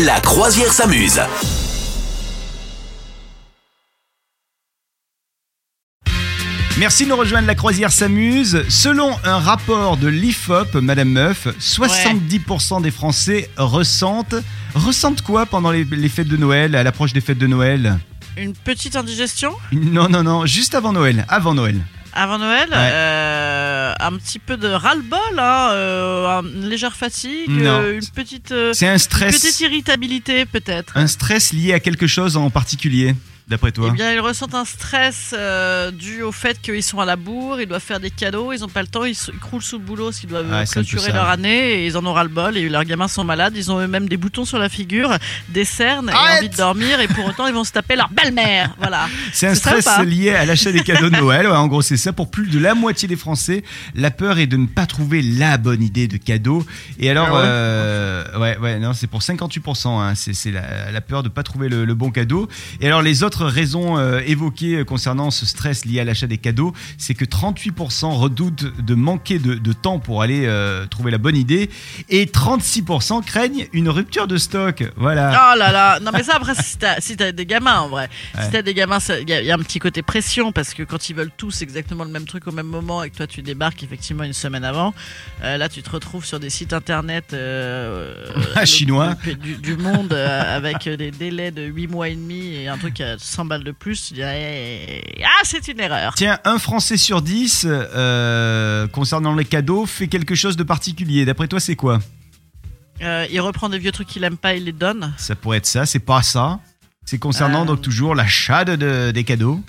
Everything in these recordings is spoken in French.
La croisière s'amuse. Merci de nous rejoindre, la croisière s'amuse. Selon un rapport de l'IFOP, Madame Meuf, 70% des Français ressentent... Ressentent quoi pendant les, les fêtes de Noël, à l'approche des fêtes de Noël? Une petite indigestion? Non, non, non, juste avant Noël, avant Noël. avant Noël. Ouais. euh, un petit peu de ras-le-bol, hein, euh, une légère fatigue, euh, une petite, euh, C'est un une stress, petite irritabilité peut-être. un stress lié à quelque chose en particulier, d'après toi Eh bien, ils ressentent un stress euh, dû au fait qu'ils sont à la bourre, ils doivent faire des cadeaux, ils n'ont pas le temps, ils, s- ils croulent sous le boulot s'ils doivent c'est un peu clôturer ça. leur année et ils en auront le bol et leurs gamins sont malades, ils ont eux-mêmes des boutons sur la figure, des cernes et Arrête envie de dormir et pour autant ils vont se taper leur belle-mère. Voilà. C'est un C'est stress lié à l'achat des cadeaux de Noël. Ouais, en gros, c'est ça. Pour plus de la moitié des Français, la peur est de ne pas trouver la bonne idée de cadeau. Et alors, Ah ouais euh, ouais, ouais, non, c'est pour 58%. Hein, c'est c'est la, la peur de ne pas trouver le, le bon cadeau. Et alors, les autres raisons euh, évoquées concernant ce stress lié à l'achat des cadeaux, c'est que 38% redoutent de manquer de, de temps pour aller euh, trouver la bonne idée, et 36% craignent une rupture de stock. Voilà. Oh là là, non mais ça après si t'as si des gamins en vrai, Ouais. si t'as des gamins, il y, a- y a un petit côté pression parce que quand ils veulent tous exactement le même truc au même moment et que toi tu débarques effectivement une semaine avant, euh, là tu te retrouves sur des sites internet euh, Ah, chinois. le- du, du monde euh, avec des délais de 8 mois et demi et un truc à 100 balles de plus, tu dirais ah c'est une erreur. Tiens, un Français sur 10, euh, concernant les cadeaux, fait quelque chose de particulier. D'après toi, c'est quoi? Euh, il reprend des vieux trucs qu'il aime pas, il les donne. Ça pourrait être ça, c'est pas ça. C'est concernant Euh. donc toujours l'achat de, de- des cadeaux.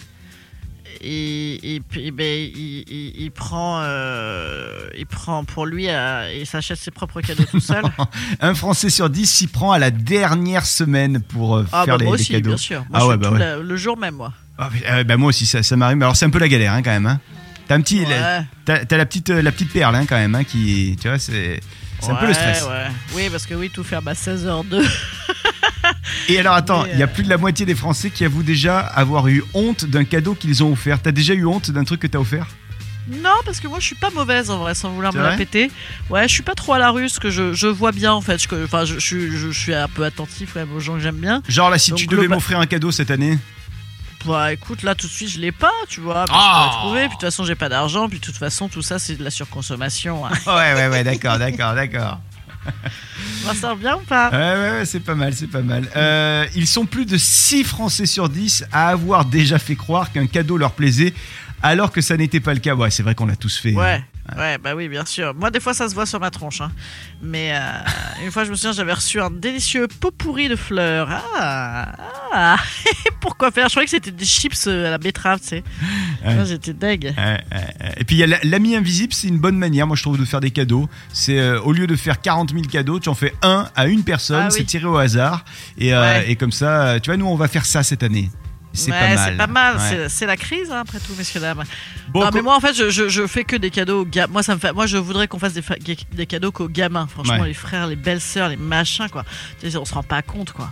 Et, ben, il, il- il prend, euh, il prend pour lui euh, et s'achète ses propres cadeaux tout seul. Un Français sur 10 s'y prend à la dernière semaine pour euh, Ah faire bah les, moi les aussi, cadeaux. bien sûr. Moi, Ah ouais, bah tout ouais. la- le jour même, moi. Ah, euh, bah moi aussi, ça, ça m'arrive. Mais Alors c'est un peu la galère hein, quand même. Hein. T'as un petit, la- Ouais. t'as, t'as la petite, la petite perle hein, quand même, hein, qui, tu vois, c'est, c'est un peu le stress. Oui, parce que oui, tout faire bah, 16h02. Et alors attends, il y a euh, plus de la moitié des Français qui avouent déjà avoir eu honte d'un cadeau qu'ils ont offert. T'as déjà eu honte d'un truc que t'as offert? Non, parce que moi, je suis pas mauvaise en vrai, sans vouloir me la péter. Ouais, je suis pas trop à la russe, que je, je vois bien en fait. Je- Enfin, je, je, suis- je, je suis un peu attentif même aux gens que j'aime bien. Genre là, si Donc, tu devais m'offrir un cadeau cette année, Bah écoute, là tout de suite, je l'ai pas, tu vois. mais Ah. Je pourrais trouver, puis de toute façon, j'ai pas d'argent, puis de toute façon, tout ça, c'est de la surconsommation. hein. Ouais, ouais, ouais, d'accord, d'accord, d'accord. Ça sort bien ou pas Ouais, ouais, ouais, c'est pas mal, c'est pas mal. Euh, ils sont plus de 6 Français sur 10 à avoir déjà fait croire qu'un cadeau leur plaisait, alors que ça n'était pas le cas. Ouais, c'est vrai qu'on l'a tous fait. Ouais, ouais, bah oui, bien sûr. Moi, des fois, ça se voit sur ma tronche. hein. Mais euh, une fois, je me souviens, j'avais reçu un délicieux pot pourri de fleurs. Ah, ah. Pourquoi faire? Je croyais que c'était des chips euh, à la betterave, tu sais. Ouais. J'étais deg. Ouais, ouais, ouais. Et puis il y a la- l'ami invisible, c'est une bonne manière, moi je trouve, de faire des cadeaux. C'est euh, au lieu de faire 40 000 cadeaux, tu en fais un à une personne, Ah c'est oui. tiré au hasard. Et, euh, et comme ça, tu vois, nous on va faire ça cette année. C'est ouais, pas mal. c'est pas mal. Ouais. C'est- la crise, hein, après tout, messieurs dames. Bon, non, mais moi, en fait, je, je, je fais que des cadeaux aux gamins. Moi, ça me fait. Moi, je voudrais qu'on fasse des, fa- des cadeaux qu'aux gamins. Franchement, Ouais. les frères, les belles-sœurs, les machins, quoi. On se rend pas compte, quoi.